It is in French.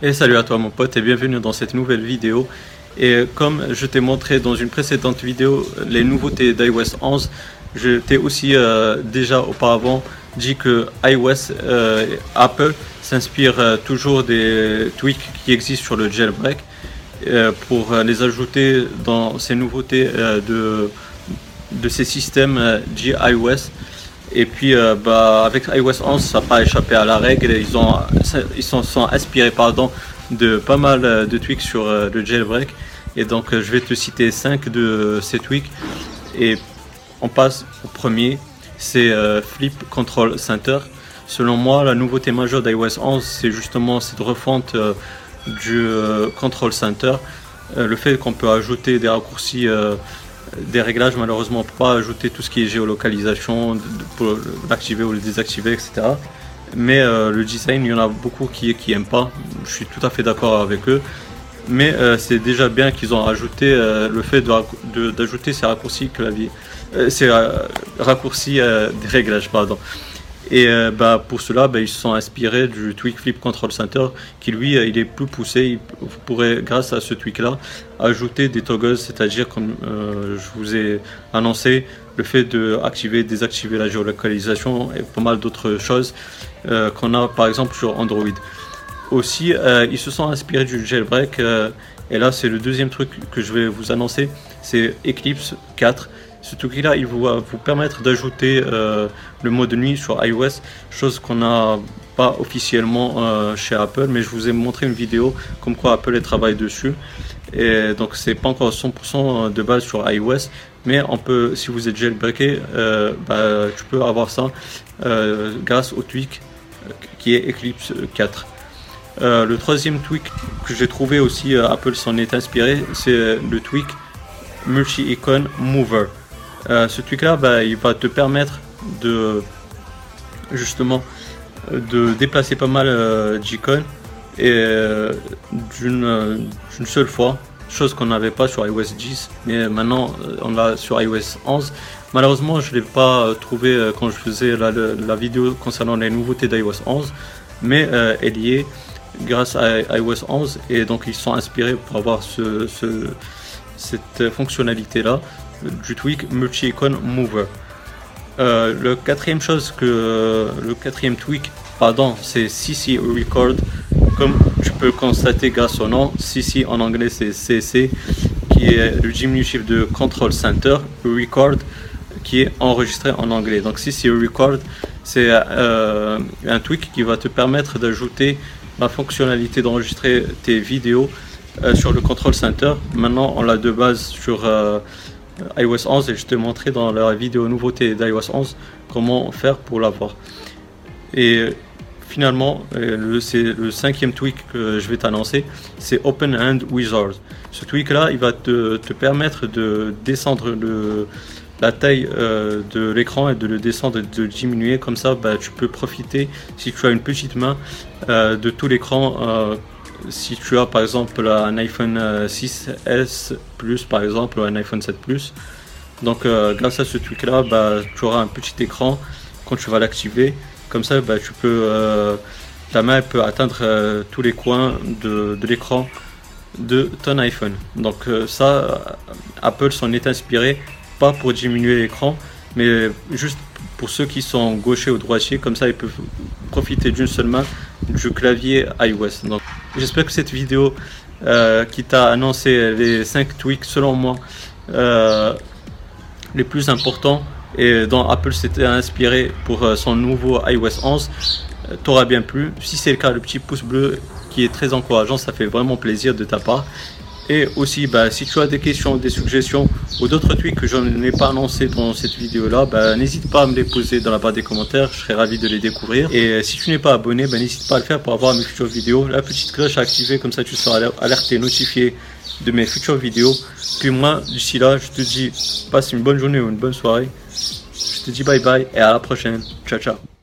Et salut à toi mon pote et bienvenue dans cette nouvelle vidéo. Et comme je t'ai montré dans une précédente vidéo les nouveautés d'iOS 11, je t'ai aussi euh, déjà auparavant dit que iOS euh, Apple s'inspire euh, toujours des tweaks qui existent sur le jailbreak pour les ajouter dans ces nouveautés de, de ces systèmes iOS. Et puis bah, avec iOS 11, ça n'a pas échappé à la règle. Ils, ont, ils sont, inspirés pardon, de pas mal de tweaks sur le jailbreak. Et donc je vais te citer 5 de ces tweaks. Et on passe au premier, c'est euh, Flip Control Center. Selon moi, la nouveauté majeure d'iOS 11, c'est justement cette refonte euh, du euh, Control Center. le fait qu'on peut ajouter des raccourcis, des réglages, malheureusement, pas ajouter tout ce qui est géolocalisation pour l'activer ou le désactiver, etc. Mais le design, il y en a beaucoup qui n'aiment pas. Je suis tout à fait d'accord avec eux mais c'est déjà bien qu'ils ont ajouté le fait d'ajouter ces raccourcis clavier euh, c'est euh, raccourci euh, des réglages, pardon. Et bah, pour cela, bah, ils se sont inspirés du Tweak Flip Control Center, qui lui, il est plus poussé. vous pourrez, grâce à ce tweak-là, ajouter des toggles, c'est-à-dire, comme je vous ai annoncé, le fait d'activer, désactiver la géolocalisation et pas mal d'autres choses qu'on a par exemple sur Android. Aussi, ils se sont inspirés du jailbreak, et là, c'est le deuxième truc que je vais vous annoncer, c'est Eclipse 4. Ce truc-là, il va vous permettre d'ajouter euh, le mode nuit sur iOS, chose qu'on n'a pas officiellement euh, chez Apple, mais je vous ai montré une vidéo comme quoi Apple travaille dessus. Et donc c'est pas encore 100% de base sur iOS, mais on peut, si vous êtes jailbreaké, euh, bah, tu peux avoir ça grâce au tweak qui est Eclipse 4. Le troisième tweak que j'ai trouvé aussi, Apple s'en est inspiré, c'est le tweak Multi-Icon Mover. Euh, ce truc là bah, il va te permettre de justement de déplacer pas mal euh, d'icônes et euh, d'une seule fois chose qu'on n'avait pas sur iOS 10 mais maintenant on l'a sur iOS 11 malheureusement je ne l'ai pas trouvé quand je faisais la, vidéo concernant les nouveautés d'iOS 11 mais elle y est grâce à iOS 11 et donc ils sont inspirés pour avoir cette fonctionnalité là du tweak multi-icon mover. Euh, le quatrième chose que le quatrième tweak, pardon, c'est CC record. Comme tu peux constater grâce au nom, CC en anglais c'est CC, qui est le diminutif de Control Center, record, qui est enregistré en anglais. Donc CC record, c'est euh, un tweak qui va te permettre d'ajouter fonctionnalité d'enregistrer tes vidéos euh, sur le Control Center. Maintenant, on l'a de base sur euh, iOS 11 et je te montrer dans la vidéo nouveauté d'iOS 11 comment faire pour l'avoir. Et finalement, euh, c'est le cinquième tweak que je vais t'annoncer, c'est Open Hand Wizard. Ce tweak là, il va te, permettre de descendre le, la taille euh, de l'écran et de le descendre et de le diminuer. Comme ça, bah, tu peux profiter, si tu as une petite main, de tout l'écran si tu as par exemple un iPhone 6S euh, Plus par exemple ou un iPhone 7 Plus, donc euh, grâce à ce truc là, bah, tu auras un petit écran quand tu vas l'activer. Comme ça, bah, tu peux, euh, ta main peut atteindre tous les coins de, l'écran de ton iPhone. Donc ça, Apple s'en est inspiré, pas pour diminuer l'écran, mais juste pour ceux qui sont gauchers ou droitiers, comme ça ils peuvent profiter d'une seule main du clavier iOS. Donc j'espère que cette vidéo euh, qui t'a annoncé les 5 tweaks selon moi euh, les plus importants et dont Apple s'était inspiré pour euh, son nouveau iOS 11 t'aura bien plu. Si c'est le cas, le petit pouce bleu qui est très encourageant, ça fait vraiment plaisir de ta part. Et aussi, bah, si tu as des questions, des suggestions ou d'autres tweets que je n'ai pas annoncé dans cette vidéo-là, bah, n'hésite pas à me les poser dans la barre des commentaires, je serai ravi de les découvrir. Et si tu n'es pas abonné, bah, n'hésite pas à le faire pour avoir mes futures vidéos. La petite cloche à activer, comme ça tu seras alerté, notifié de mes futures vidéos. Puis moi, d'ici là, je te dis, passe une bonne journée ou une bonne soirée. Je te dis bye bye et à la prochaine. Ciao, ciao.